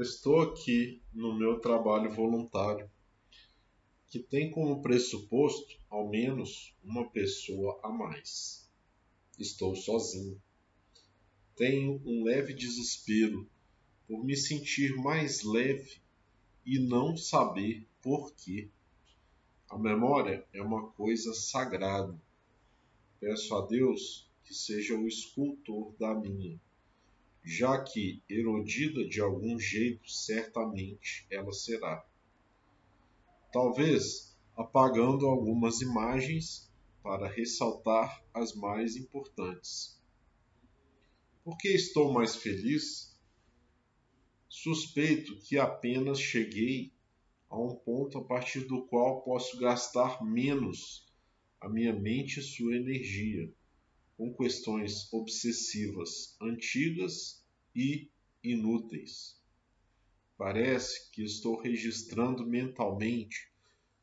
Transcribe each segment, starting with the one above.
Estou aqui no meu trabalho voluntário, que tem como pressuposto ao menos uma pessoa a mais. Estou sozinho. Tenho um leve desespero por me sentir mais leve e não saber por quê. A memória é uma coisa sagrada. Peço a Deus que seja o escultor da minha já que erodida de algum jeito, certamente ela será. Talvez apagando algumas imagens para ressaltar as mais importantes. Por que estou mais feliz? Suspeito que apenas cheguei a um ponto a partir do qual posso gastar menos a minha mente e sua energia com questões obsessivas antigas e inúteis. Parece que estou registrando mentalmente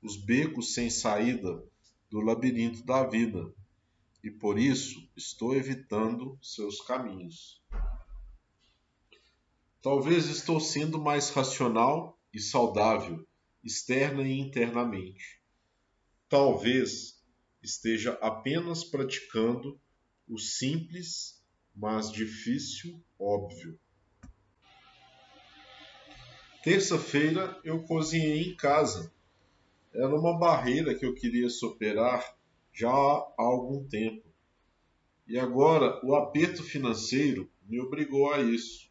os becos sem saída do labirinto da vida e por isso estou evitando seus caminhos. Talvez estou sendo mais racional e saudável, externa e internamente. Talvez esteja apenas praticando o simples, mas difícil, óbvio. Terça-feira eu cozinhei em casa. Era uma barreira que eu queria superar já há algum tempo. E agora o aperto financeiro me obrigou a isso.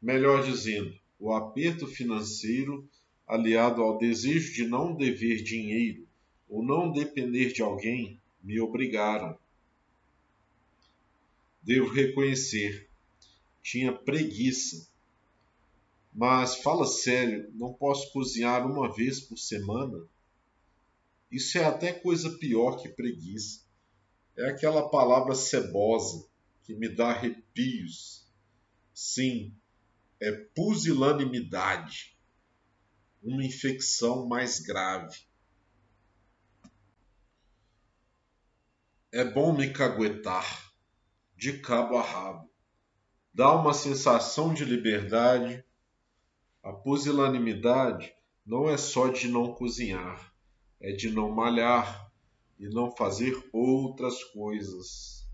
Melhor dizendo, o aperto financeiro, aliado ao desejo de não dever dinheiro ou não depender de alguém, me obrigaram. Devo reconhecer, tinha preguiça. Mas fala sério, não posso cozinhar uma vez por semana? Isso é até coisa pior que preguiça. É aquela palavra cebosa que me dá arrepios. Sim, é pusilanimidade, uma infecção mais grave. É bom me caguetar de cabo a rabo. Dá uma sensação de liberdade. A pusilanimidade não é só de não cozinhar, é de não malhar e não fazer outras coisas.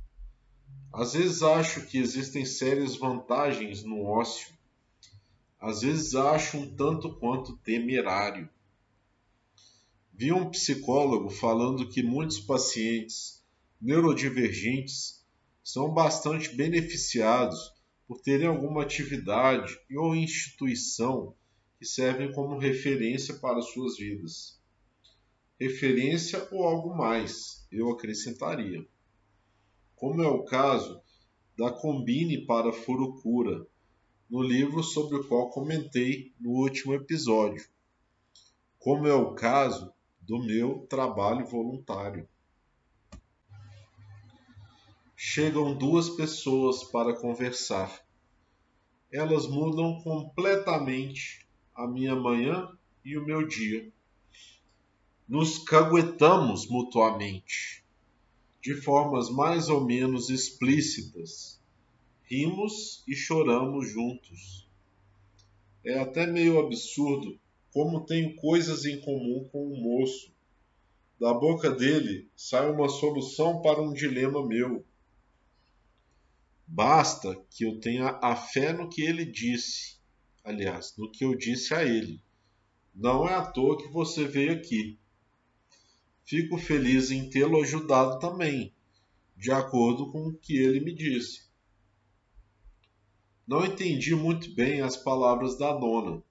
Às vezes acho que existem sérias vantagens no ócio. Às vezes acho um tanto quanto temerário. Vi um psicólogo falando que muitos pacientes neurodivergentes são bastante beneficiados por terem alguma atividade ou instituição que servem como referência para suas vidas. Referência ou algo mais, eu acrescentaria. Como é o caso da Combine para Furucura, no livro sobre o qual comentei no último episódio. Como é o caso do meu trabalho voluntário chegam duas pessoas para conversar. Elas mudam completamente a minha manhã e o meu dia. Nos caguetamos mutuamente, de formas mais ou menos explícitas. Rimos e choramos juntos. É até meio absurdo como tenho coisas em comum com o moço. Da boca dele sai uma solução para um dilema meu Basta que eu tenha a fé no que ele disse, aliás, no que eu disse a ele. Não é à toa que você veio aqui. Fico feliz em tê-lo ajudado também, de acordo com o que ele me disse. Não entendi muito bem as palavras da dona,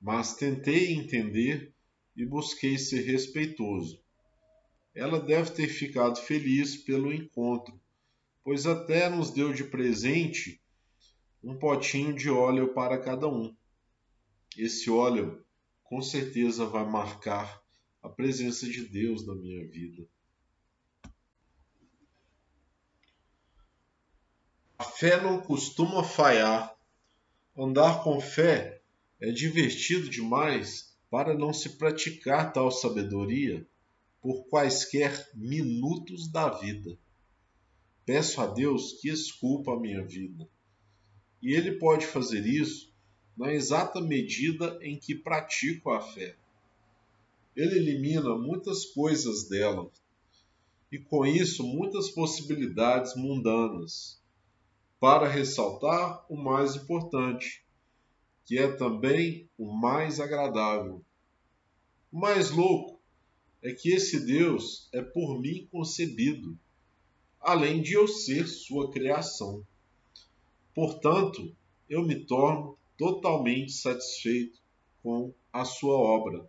mas tentei entender e busquei ser respeitoso. Ela deve ter ficado feliz pelo encontro pois até nos deu de presente um potinho de óleo para cada um. Esse óleo com certeza vai marcar a presença de Deus na minha vida. A fé não costuma falhar. Andar com fé é divertido demais para não se praticar tal sabedoria por quaisquer minutos da vida. Peço a Deus que esculpa a minha vida. E Ele pode fazer isso na exata medida em que pratico a fé. Ele elimina muitas coisas dela e com isso muitas possibilidades mundanas, para ressaltar o mais importante, que é também o mais agradável. O mais louco é que esse Deus é por mim concebido, além de eu ser sua criação. Portanto, eu me torno totalmente satisfeito com a sua obra.